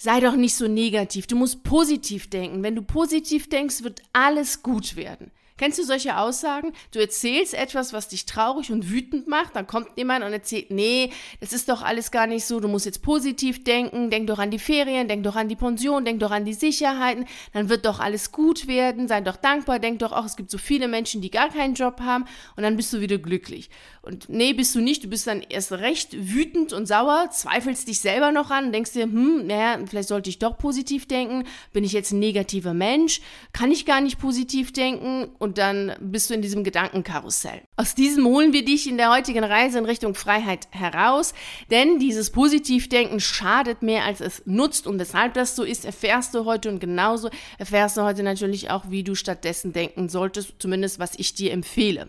Sei doch nicht so negativ. Du musst positiv denken. Wenn du positiv denkst, wird alles gut werden. Kennst du solche Aussagen? Du erzählst etwas, was dich traurig und wütend macht, dann kommt jemand und erzählt, nee, das ist doch alles gar nicht so, du musst jetzt positiv denken, denk doch an die Ferien, denk doch an die Pension, denk doch an die Sicherheiten, dann wird doch alles gut werden, sei doch dankbar, denk doch auch, es gibt so viele Menschen, die gar keinen Job haben und dann bist du wieder glücklich. Und nee, bist du nicht, du bist dann erst recht wütend und sauer, zweifelst dich selber noch an, denkst dir, hm, naja, vielleicht sollte ich doch positiv denken, bin ich jetzt ein negativer Mensch, kann ich gar nicht positiv denken? Und dann bist du in diesem Gedankenkarussell. Aus diesem holen wir dich in der heutigen Reise in Richtung Freiheit heraus, denn dieses Positivdenken schadet mehr als es nutzt. Und weshalb das so ist, erfährst du heute. Und genauso erfährst du heute natürlich auch, wie du stattdessen denken solltest, zumindest was ich dir empfehle.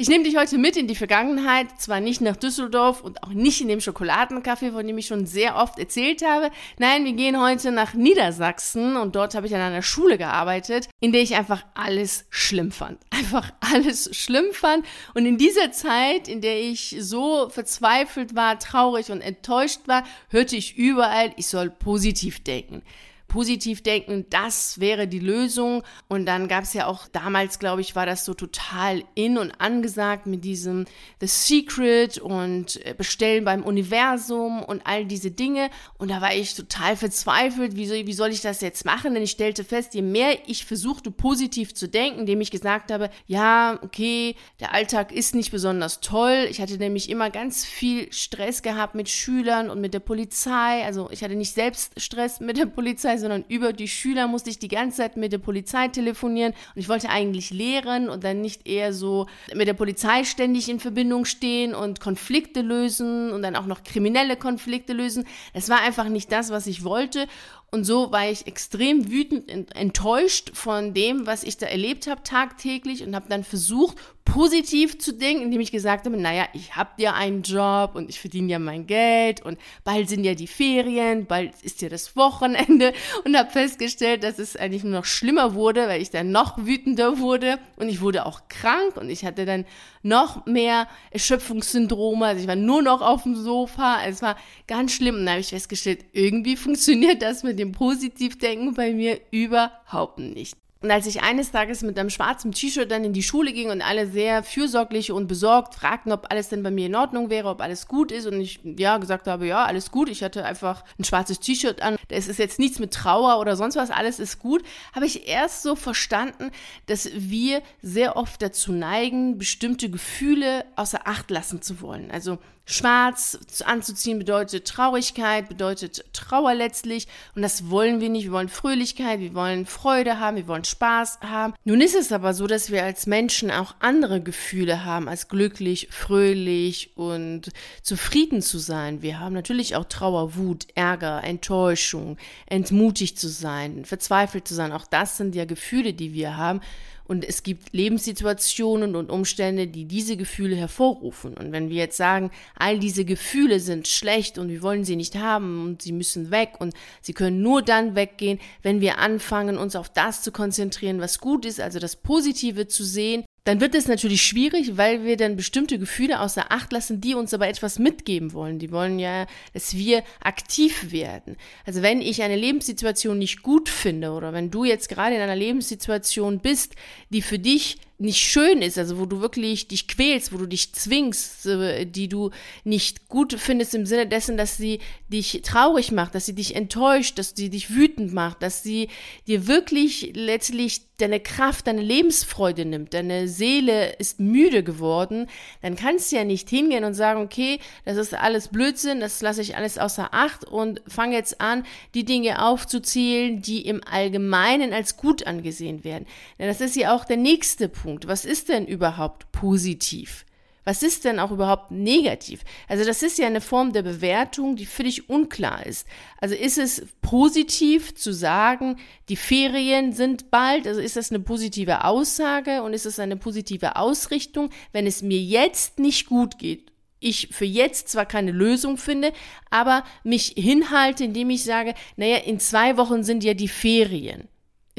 Ich nehme dich heute mit in die Vergangenheit, zwar nicht nach Düsseldorf und auch nicht in dem Schokoladencafé, von dem ich schon sehr oft erzählt habe. Nein, wir gehen heute nach Niedersachsen und dort habe ich an einer Schule gearbeitet, in der ich einfach alles schlimm fand. Einfach alles schlimm fand. Und in dieser Zeit, in der ich so verzweifelt war, traurig und enttäuscht war, hörte ich überall, ich soll positiv denken positiv denken, das wäre die Lösung. Und dann gab es ja auch damals, glaube ich, war das so total in und angesagt mit diesem The Secret und äh, Bestellen beim Universum und all diese Dinge. Und da war ich total verzweifelt, wie soll, wie soll ich das jetzt machen? Denn ich stellte fest, je mehr ich versuchte positiv zu denken, indem ich gesagt habe, ja, okay, der Alltag ist nicht besonders toll. Ich hatte nämlich immer ganz viel Stress gehabt mit Schülern und mit der Polizei. Also ich hatte nicht selbst Stress mit der Polizei, sondern über die Schüler musste ich die ganze Zeit mit der Polizei telefonieren und ich wollte eigentlich lehren und dann nicht eher so mit der Polizei ständig in Verbindung stehen und Konflikte lösen und dann auch noch kriminelle Konflikte lösen. Das war einfach nicht das, was ich wollte und so war ich extrem wütend, enttäuscht von dem, was ich da erlebt habe tagtäglich und habe dann versucht, positiv zu denken, indem ich gesagt habe, naja, ich habe ja einen Job und ich verdiene ja mein Geld und bald sind ja die Ferien, bald ist ja das Wochenende und habe festgestellt, dass es eigentlich nur noch schlimmer wurde, weil ich dann noch wütender wurde und ich wurde auch krank und ich hatte dann noch mehr Erschöpfungssyndrome, also ich war nur noch auf dem Sofa, es war ganz schlimm und dann habe ich festgestellt, irgendwie funktioniert das mit dem Positivdenken bei mir überhaupt nicht. Und als ich eines Tages mit einem schwarzen T-Shirt dann in die Schule ging und alle sehr fürsorglich und besorgt fragten, ob alles denn bei mir in Ordnung wäre, ob alles gut ist und ich ja gesagt habe, ja, alles gut, ich hatte einfach ein schwarzes T-Shirt an, es ist jetzt nichts mit Trauer oder sonst was, alles ist gut, habe ich erst so verstanden, dass wir sehr oft dazu neigen, bestimmte Gefühle außer Acht lassen zu wollen. Also Schwarz anzuziehen bedeutet Traurigkeit, bedeutet Trauer letztlich. Und das wollen wir nicht. Wir wollen Fröhlichkeit, wir wollen Freude haben, wir wollen Spaß haben. Nun ist es aber so, dass wir als Menschen auch andere Gefühle haben, als glücklich, fröhlich und zufrieden zu sein. Wir haben natürlich auch Trauer, Wut, Ärger, Enttäuschung, entmutigt zu sein, verzweifelt zu sein. Auch das sind ja Gefühle, die wir haben. Und es gibt Lebenssituationen und Umstände, die diese Gefühle hervorrufen. Und wenn wir jetzt sagen, all diese Gefühle sind schlecht und wir wollen sie nicht haben und sie müssen weg und sie können nur dann weggehen, wenn wir anfangen, uns auf das zu konzentrieren, was gut ist, also das Positive zu sehen dann wird es natürlich schwierig, weil wir dann bestimmte Gefühle außer Acht lassen, die uns aber etwas mitgeben wollen. Die wollen ja, dass wir aktiv werden. Also wenn ich eine Lebenssituation nicht gut finde oder wenn du jetzt gerade in einer Lebenssituation bist, die für dich nicht schön ist, also wo du wirklich dich quälst, wo du dich zwingst, die du nicht gut findest im Sinne dessen, dass sie dich traurig macht, dass sie dich enttäuscht, dass sie dich wütend macht, dass sie dir wirklich letztlich deine Kraft, deine Lebensfreude nimmt, deine Seele ist müde geworden, dann kannst du ja nicht hingehen und sagen, okay, das ist alles Blödsinn, das lasse ich alles außer Acht und fange jetzt an, die Dinge aufzuzählen, die im Allgemeinen als gut angesehen werden. Denn das ist ja auch der nächste Punkt. Punkt. Was ist denn überhaupt positiv? Was ist denn auch überhaupt negativ? Also das ist ja eine Form der Bewertung, die dich unklar ist. Also ist es positiv zu sagen, die Ferien sind bald? Also ist das eine positive Aussage und ist es eine positive Ausrichtung, wenn es mir jetzt nicht gut geht? Ich für jetzt zwar keine Lösung finde, aber mich hinhalte, indem ich sage, naja, in zwei Wochen sind ja die Ferien.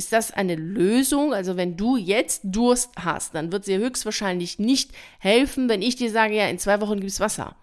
Ist das eine Lösung? Also wenn du jetzt Durst hast, dann wird sie höchstwahrscheinlich nicht helfen, wenn ich dir sage, ja, in zwei Wochen gibt es Wasser.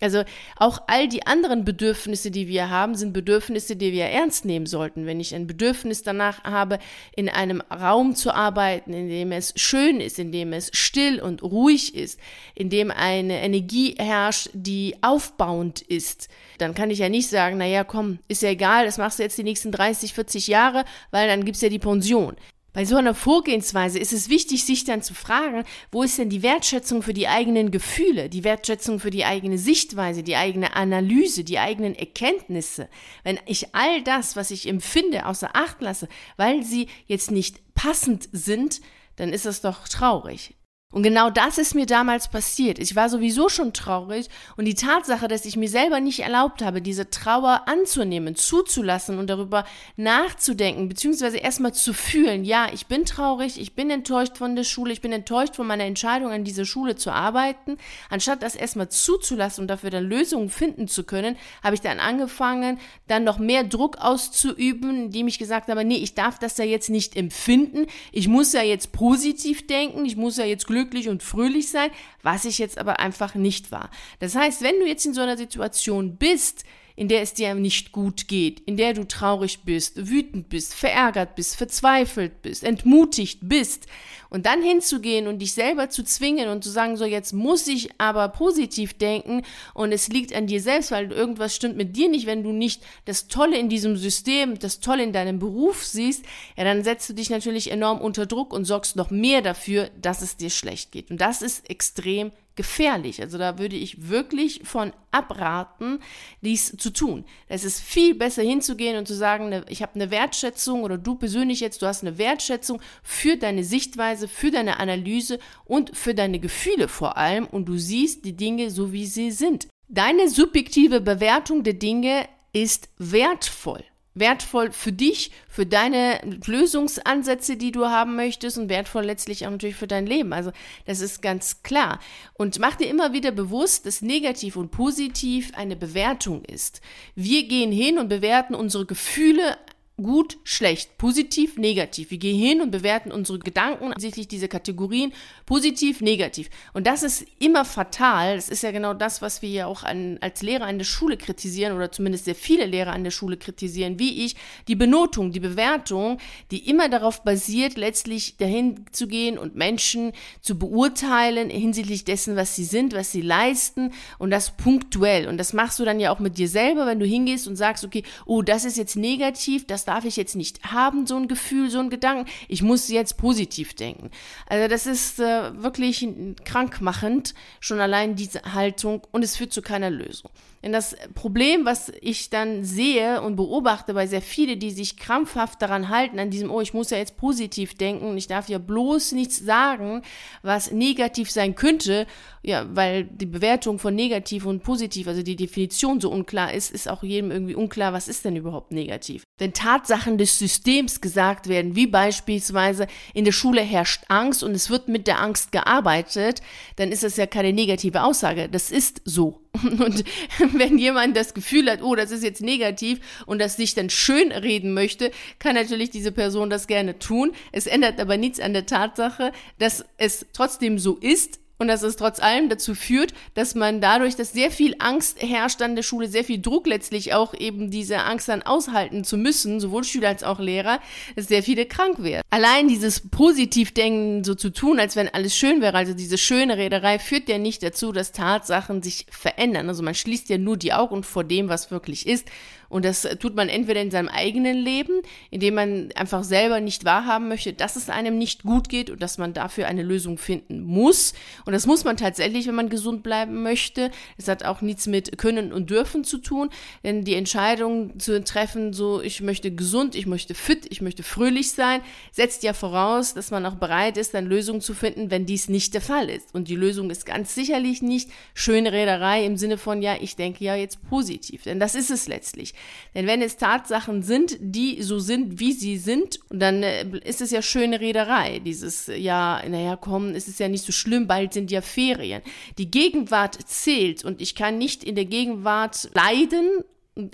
Also auch all die anderen Bedürfnisse, die wir haben, sind Bedürfnisse, die wir ernst nehmen sollten. Wenn ich ein Bedürfnis danach habe, in einem Raum zu arbeiten, in dem es schön ist, in dem es still und ruhig ist, in dem eine Energie herrscht, die aufbauend ist, dann kann ich ja nicht sagen, naja, komm, ist ja egal, das machst du jetzt die nächsten 30, 40 Jahre, weil dann gibt's ja die Pension. Bei so einer Vorgehensweise ist es wichtig, sich dann zu fragen, wo ist denn die Wertschätzung für die eigenen Gefühle, die Wertschätzung für die eigene Sichtweise, die eigene Analyse, die eigenen Erkenntnisse. Wenn ich all das, was ich empfinde, außer Acht lasse, weil sie jetzt nicht passend sind, dann ist das doch traurig. Und genau das ist mir damals passiert. Ich war sowieso schon traurig und die Tatsache, dass ich mir selber nicht erlaubt habe, diese Trauer anzunehmen, zuzulassen und darüber nachzudenken, beziehungsweise erstmal zu fühlen, ja, ich bin traurig, ich bin enttäuscht von der Schule, ich bin enttäuscht von meiner Entscheidung, an dieser Schule zu arbeiten, anstatt das erstmal zuzulassen und dafür dann Lösungen finden zu können, habe ich dann angefangen, dann noch mehr Druck auszuüben, indem ich gesagt habe, nee, ich darf das ja jetzt nicht empfinden, ich muss ja jetzt positiv denken, ich muss ja jetzt glücklich glücklich und fröhlich sein, was ich jetzt aber einfach nicht war. Das heißt, wenn du jetzt in so einer Situation bist, in der es dir nicht gut geht, in der du traurig bist, wütend bist, verärgert bist, verzweifelt bist, entmutigt bist und dann hinzugehen und dich selber zu zwingen und zu sagen, so jetzt muss ich aber positiv denken und es liegt an dir selbst, weil irgendwas stimmt mit dir nicht, wenn du nicht das Tolle in diesem System, das Tolle in deinem Beruf siehst, ja, dann setzt du dich natürlich enorm unter Druck und sorgst noch mehr dafür, dass es dir schlecht geht. Und das ist extrem gefährlich. Also da würde ich wirklich von abraten, dies zu tun. Es ist viel besser hinzugehen und zu sagen, ne, ich habe eine Wertschätzung oder du persönlich jetzt, du hast eine Wertschätzung für deine Sichtweise, für deine Analyse und für deine Gefühle vor allem und du siehst die Dinge so, wie sie sind. Deine subjektive Bewertung der Dinge ist wertvoll wertvoll für dich, für deine Lösungsansätze, die du haben möchtest und wertvoll letztlich auch natürlich für dein Leben. Also das ist ganz klar. Und mach dir immer wieder bewusst, dass negativ und positiv eine Bewertung ist. Wir gehen hin und bewerten unsere Gefühle gut, schlecht, positiv, negativ. Wir gehen hin und bewerten unsere Gedanken hinsichtlich dieser Kategorien positiv, negativ. Und das ist immer fatal. Das ist ja genau das, was wir ja auch an, als Lehrer an der Schule kritisieren oder zumindest sehr viele Lehrer an der Schule kritisieren, wie ich, die Benotung, die Bewertung, die immer darauf basiert, letztlich dahin zu gehen und Menschen zu beurteilen hinsichtlich dessen, was sie sind, was sie leisten und das punktuell. Und das machst du dann ja auch mit dir selber, wenn du hingehst und sagst, okay, oh, das ist jetzt negativ, das darf ich jetzt nicht haben, so ein Gefühl, so ein Gedanken. Ich muss jetzt positiv denken. Also das ist äh, wirklich krankmachend, schon allein diese Haltung und es führt zu keiner Lösung. Denn das Problem, was ich dann sehe und beobachte bei sehr vielen, die sich krampfhaft daran halten, an diesem, oh, ich muss ja jetzt positiv denken ich darf ja bloß nichts sagen, was negativ sein könnte, ja, weil die Bewertung von negativ und positiv, also die Definition so unklar ist, ist auch jedem irgendwie unklar, was ist denn überhaupt negativ. Wenn Tatsachen des Systems gesagt werden, wie beispielsweise in der Schule herrscht Angst und es wird mit der Angst gearbeitet, dann ist das ja keine negative Aussage. Das ist so. Und wenn jemand das Gefühl hat, oh, das ist jetzt negativ und das sich dann schön reden möchte, kann natürlich diese Person das gerne tun. Es ändert aber nichts an der Tatsache, dass es trotzdem so ist, und dass es trotz allem dazu führt, dass man dadurch, dass sehr viel Angst herrscht an der Schule, sehr viel Druck letztlich auch eben diese Angst dann aushalten zu müssen, sowohl Schüler als auch Lehrer, dass sehr viele krank werden. Allein dieses Positivdenken so zu tun, als wenn alles schön wäre, also diese schöne Rederei, führt ja nicht dazu, dass Tatsachen sich verändern. Also man schließt ja nur die Augen vor dem, was wirklich ist und das tut man entweder in seinem eigenen Leben, indem man einfach selber nicht wahrhaben möchte, dass es einem nicht gut geht und dass man dafür eine Lösung finden muss. Und das muss man tatsächlich, wenn man gesund bleiben möchte. Es hat auch nichts mit Können und Dürfen zu tun, denn die Entscheidung zu treffen, so ich möchte gesund, ich möchte fit, ich möchte fröhlich sein, setzt ja voraus, dass man auch bereit ist, dann Lösungen zu finden, wenn dies nicht der Fall ist. Und die Lösung ist ganz sicherlich nicht schöne Rederei im Sinne von, ja, ich denke ja jetzt positiv, denn das ist es letztlich. Denn wenn es Tatsachen sind, die so sind, wie sie sind, dann äh, ist es ja schöne Rederei. Dieses, ja, naja, komm, es ist ja nicht so schlimm, bald sind ja Ferien. Die Gegenwart zählt und ich kann nicht in der Gegenwart leiden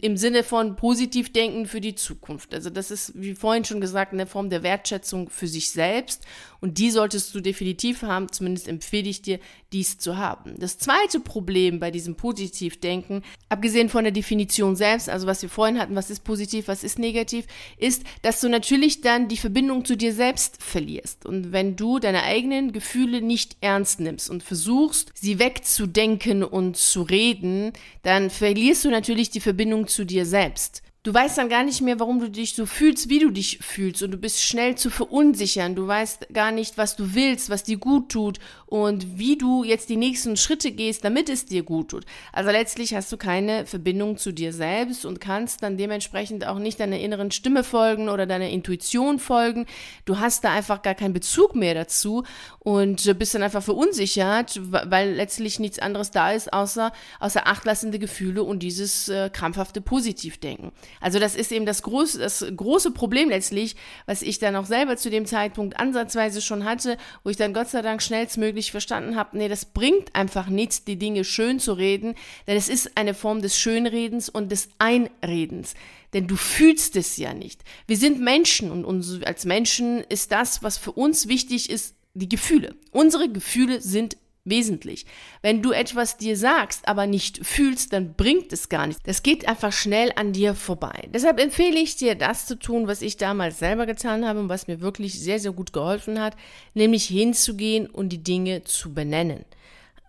im Sinne von positiv denken für die Zukunft. Also das ist, wie vorhin schon gesagt, eine Form der Wertschätzung für sich selbst und die solltest du definitiv haben, zumindest empfehle ich dir, dies zu haben. Das zweite Problem bei diesem Positivdenken, abgesehen von der Definition selbst, also was wir vorhin hatten, was ist positiv, was ist negativ, ist, dass du natürlich dann die Verbindung zu dir selbst verlierst. Und wenn du deine eigenen Gefühle nicht ernst nimmst und versuchst, sie wegzudenken und zu reden, dann verlierst du natürlich die Verbindung zu dir selbst. Du weißt dann gar nicht mehr, warum du dich so fühlst, wie du dich fühlst. Und du bist schnell zu verunsichern. Du weißt gar nicht, was du willst, was dir gut tut und wie du jetzt die nächsten Schritte gehst, damit es dir gut tut. Also letztlich hast du keine Verbindung zu dir selbst und kannst dann dementsprechend auch nicht deiner inneren Stimme folgen oder deiner Intuition folgen. Du hast da einfach gar keinen Bezug mehr dazu und bist dann einfach verunsichert, weil letztlich nichts anderes da ist, außer, außer achtlassende Gefühle und dieses äh, krampfhafte Positivdenken. Also das ist eben das große, das große Problem letztlich, was ich dann auch selber zu dem Zeitpunkt ansatzweise schon hatte, wo ich dann Gott sei Dank schnellstmöglich verstanden habe, nee, das bringt einfach nichts, die Dinge schön zu reden, denn es ist eine Form des Schönredens und des Einredens. Denn du fühlst es ja nicht. Wir sind Menschen und uns, als Menschen ist das, was für uns wichtig ist, die Gefühle. Unsere Gefühle sind wesentlich. Wenn du etwas dir sagst, aber nicht fühlst, dann bringt es gar nichts. Das geht einfach schnell an dir vorbei. Deshalb empfehle ich dir, das zu tun, was ich damals selber getan habe und was mir wirklich sehr, sehr gut geholfen hat, nämlich hinzugehen und die Dinge zu benennen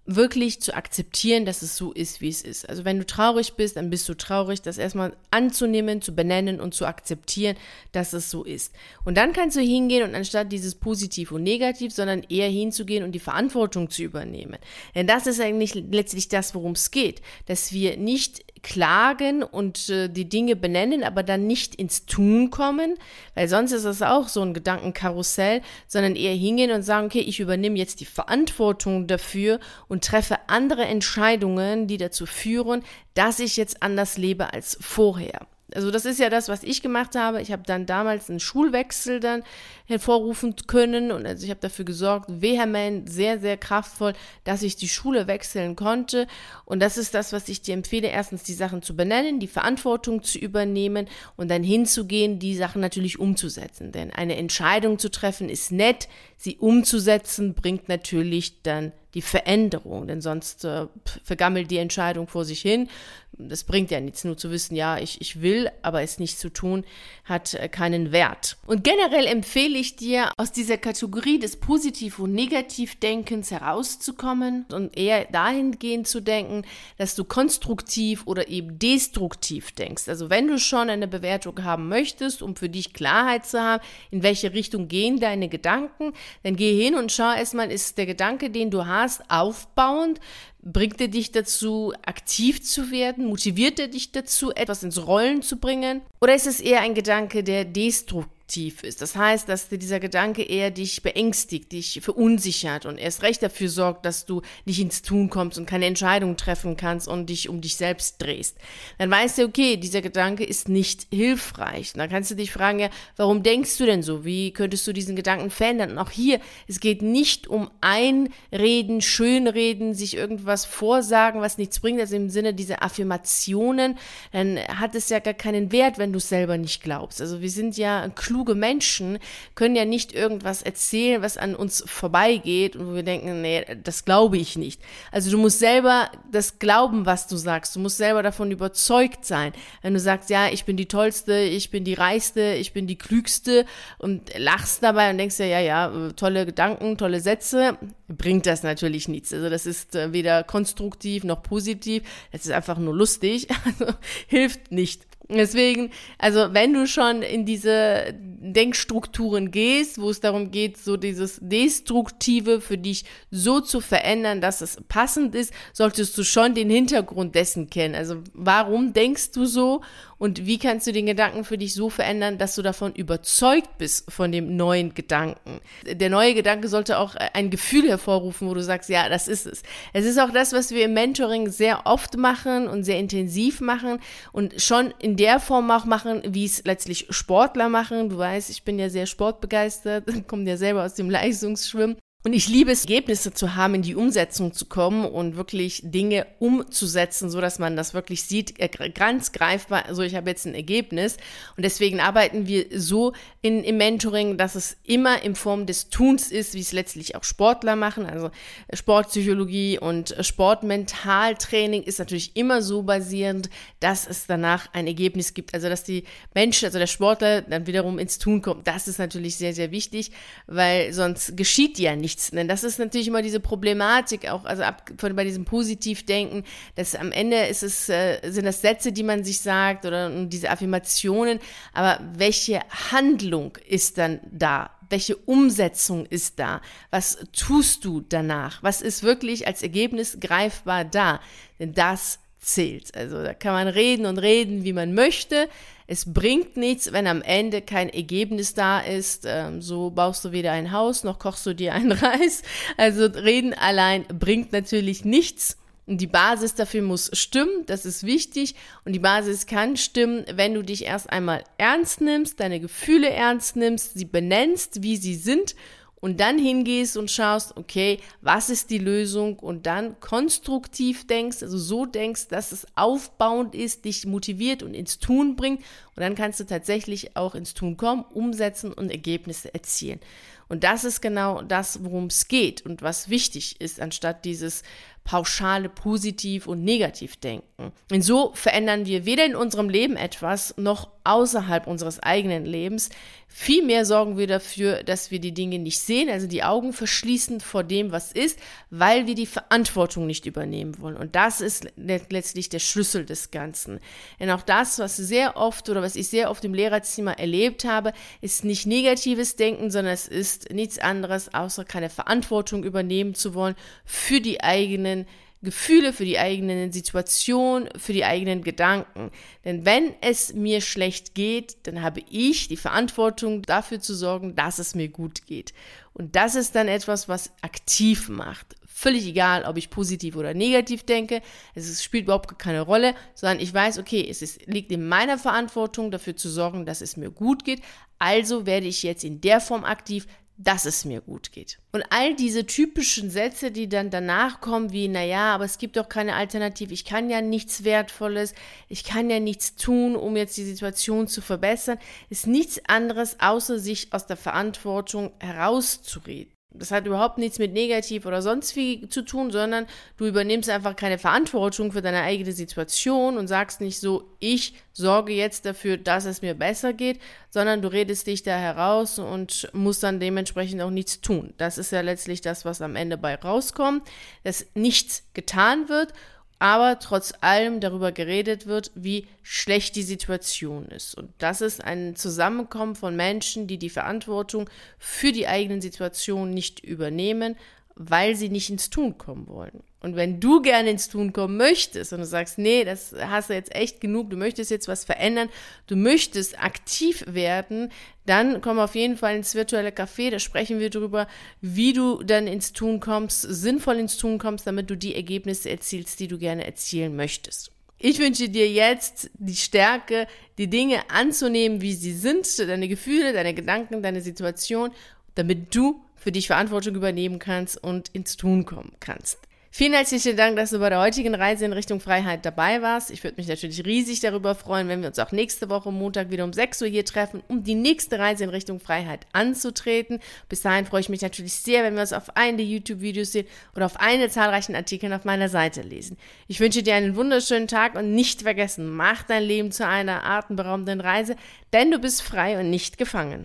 wirklich zu akzeptieren, dass es so ist, wie es ist. Also wenn du traurig bist, dann bist du traurig, das erstmal anzunehmen, zu benennen und zu akzeptieren, dass es so ist. Und dann kannst du hingehen und anstatt dieses Positiv und Negativ, sondern eher hinzugehen und die Verantwortung zu übernehmen. Denn das ist eigentlich letztlich das, worum es geht, dass wir nicht klagen und äh, die Dinge benennen, aber dann nicht ins Tun kommen, weil sonst ist es auch so ein Gedankenkarussell, sondern eher hingehen und sagen, okay, ich übernehme jetzt die Verantwortung dafür und treffe andere Entscheidungen, die dazu führen, dass ich jetzt anders lebe als vorher. Also das ist ja das, was ich gemacht habe. Ich habe dann damals einen Schulwechsel dann hervorrufen können und also ich habe dafür gesorgt, vehement, sehr, sehr kraftvoll, dass ich die Schule wechseln konnte. Und das ist das, was ich dir empfehle, erstens die Sachen zu benennen, die Verantwortung zu übernehmen und dann hinzugehen, die Sachen natürlich umzusetzen. Denn eine Entscheidung zu treffen ist nett, sie umzusetzen bringt natürlich dann die Veränderung, denn sonst äh, vergammelt die Entscheidung vor sich hin. Das bringt ja nichts, nur zu wissen, ja, ich, ich will, aber es nicht zu tun, hat äh, keinen Wert. Und generell empfehle ich dir, aus dieser Kategorie des Positiv- und Negativdenkens herauszukommen und eher dahingehend zu denken, dass du konstruktiv oder eben destruktiv denkst. Also wenn du schon eine Bewertung haben möchtest, um für dich Klarheit zu haben, in welche Richtung gehen deine Gedanken, dann geh hin und schau erstmal, ist der Gedanke, den du hast, aufbauend? Bringt er dich dazu, aktiv zu werden? Motiviert er dich dazu, etwas ins Rollen zu bringen? Oder ist es eher ein Gedanke, der destruktiv tief ist. Das heißt, dass dieser Gedanke eher dich beängstigt, dich verunsichert und erst recht dafür sorgt, dass du nicht ins Tun kommst und keine Entscheidung treffen kannst und dich um dich selbst drehst. Dann weißt du, okay, dieser Gedanke ist nicht hilfreich. Und dann kannst du dich fragen, ja, warum denkst du denn so? Wie könntest du diesen Gedanken verändern? Und auch hier, es geht nicht um Einreden, Schönreden, sich irgendwas vorsagen, was nichts bringt, also im Sinne dieser Affirmationen, dann hat es ja gar keinen Wert, wenn du es selber nicht glaubst. Also wir sind ja klug kluge Menschen können ja nicht irgendwas erzählen, was an uns vorbeigeht und wo wir denken, nee, das glaube ich nicht. Also du musst selber das glauben, was du sagst. Du musst selber davon überzeugt sein. Wenn du sagst, ja, ich bin die tollste, ich bin die reichste, ich bin die klügste und lachst dabei und denkst ja, ja, ja, tolle Gedanken, tolle Sätze, bringt das natürlich nichts. Also das ist äh, weder konstruktiv noch positiv. Das ist einfach nur lustig. Also hilft nicht. Deswegen, also wenn du schon in diese Denkstrukturen gehst, wo es darum geht, so dieses Destruktive für dich so zu verändern, dass es passend ist, solltest du schon den Hintergrund dessen kennen. Also warum denkst du so und wie kannst du den Gedanken für dich so verändern, dass du davon überzeugt bist von dem neuen Gedanken? Der neue Gedanke sollte auch ein Gefühl hervorrufen, wo du sagst, ja, das ist es. Es ist auch das, was wir im Mentoring sehr oft machen und sehr intensiv machen und schon in der Form auch machen, wie es letztlich Sportler machen. Du weißt, ich bin ja sehr sportbegeistert, komme ja selber aus dem Leistungsschwimmen. Und ich liebe es, Ergebnisse zu haben, in die Umsetzung zu kommen und wirklich Dinge umzusetzen, so dass man das wirklich sieht, äh, ganz greifbar. Also ich habe jetzt ein Ergebnis und deswegen arbeiten wir so in, im Mentoring, dass es immer in Form des Tuns ist, wie es letztlich auch Sportler machen. Also Sportpsychologie und Sportmentaltraining ist natürlich immer so basierend, dass es danach ein Ergebnis gibt. Also dass die Menschen, also der Sportler dann wiederum ins Tun kommt. Das ist natürlich sehr, sehr wichtig, weil sonst geschieht ja nichts nichts. Denn das ist natürlich immer diese Problematik auch, also ab, von, bei diesem Positivdenken, dass am Ende ist es, äh, sind das Sätze, die man sich sagt oder diese Affirmationen, aber welche Handlung ist dann da? Welche Umsetzung ist da? Was tust du danach? Was ist wirklich als Ergebnis greifbar da? Denn das zählt. Also da kann man reden und reden, wie man möchte. Es bringt nichts, wenn am Ende kein Ergebnis da ist. Ähm, so baust du weder ein Haus noch kochst du dir einen Reis. Also reden allein bringt natürlich nichts. Und die Basis dafür muss stimmen, das ist wichtig. Und die Basis kann stimmen, wenn du dich erst einmal ernst nimmst, deine Gefühle ernst nimmst, sie benennst, wie sie sind und dann hingehst und schaust, okay, was ist die Lösung und dann konstruktiv denkst, also so denkst, dass es aufbauend ist, dich motiviert und ins Tun bringt und dann kannst du tatsächlich auch ins Tun kommen, umsetzen und Ergebnisse erzielen. Und das ist genau das, worum es geht und was wichtig ist, anstatt dieses pauschale Positiv- und Negativ-Denken. Und so verändern wir weder in unserem Leben etwas noch außerhalb unseres eigenen Lebens. Vielmehr sorgen wir dafür, dass wir die Dinge nicht sehen, also die Augen verschließen vor dem, was ist, weil wir die Verantwortung nicht übernehmen wollen. Und das ist letztlich der Schlüssel des Ganzen. Denn auch das, was sehr oft oder was ich sehr oft im Lehrerzimmer erlebt habe, ist nicht negatives Denken, sondern es ist nichts anderes, außer keine Verantwortung übernehmen zu wollen für die eigenen Gefühle, für die eigenen Situationen, für die eigenen Gedanken. Denn wenn es mir schlecht geht, dann habe ich die Verantwortung dafür zu sorgen, dass es mir gut geht. Und das ist dann etwas, was aktiv macht. Völlig egal, ob ich positiv oder negativ denke. Es spielt überhaupt keine Rolle, sondern ich weiß, okay, es ist, liegt in meiner Verantwortung, dafür zu sorgen, dass es mir gut geht. Also werde ich jetzt in der Form aktiv, dass es mir gut geht. Und all diese typischen Sätze, die dann danach kommen, wie, naja, aber es gibt doch keine Alternative, ich kann ja nichts Wertvolles, ich kann ja nichts tun, um jetzt die Situation zu verbessern, ist nichts anderes, außer sich aus der Verantwortung herauszureden. Das hat überhaupt nichts mit negativ oder sonst wie zu tun, sondern du übernimmst einfach keine Verantwortung für deine eigene Situation und sagst nicht so, ich sorge jetzt dafür, dass es mir besser geht, sondern du redest dich da heraus und musst dann dementsprechend auch nichts tun. Das ist ja letztlich das, was am Ende bei rauskommt, dass nichts getan wird aber trotz allem darüber geredet wird, wie schlecht die Situation ist. Und das ist ein Zusammenkommen von Menschen, die die Verantwortung für die eigenen Situationen nicht übernehmen, weil sie nicht ins Tun kommen wollen. Und wenn du gerne ins Tun kommen möchtest und du sagst, nee, das hast du jetzt echt genug, du möchtest jetzt was verändern, du möchtest aktiv werden, dann komm auf jeden Fall ins virtuelle Café, da sprechen wir darüber, wie du dann ins Tun kommst, sinnvoll ins Tun kommst, damit du die Ergebnisse erzielst, die du gerne erzielen möchtest. Ich wünsche dir jetzt die Stärke, die Dinge anzunehmen, wie sie sind, deine Gefühle, deine Gedanken, deine Situation, damit du für dich Verantwortung übernehmen kannst und ins Tun kommen kannst. Vielen herzlichen Dank, dass du bei der heutigen Reise in Richtung Freiheit dabei warst. Ich würde mich natürlich riesig darüber freuen, wenn wir uns auch nächste Woche Montag wieder um 6 Uhr hier treffen, um die nächste Reise in Richtung Freiheit anzutreten. Bis dahin freue ich mich natürlich sehr, wenn wir uns auf einen der YouTube-Videos sehen oder auf einen der zahlreichen Artikel auf meiner Seite lesen. Ich wünsche dir einen wunderschönen Tag und nicht vergessen, mach dein Leben zu einer atemberaubenden Reise, denn du bist frei und nicht gefangen.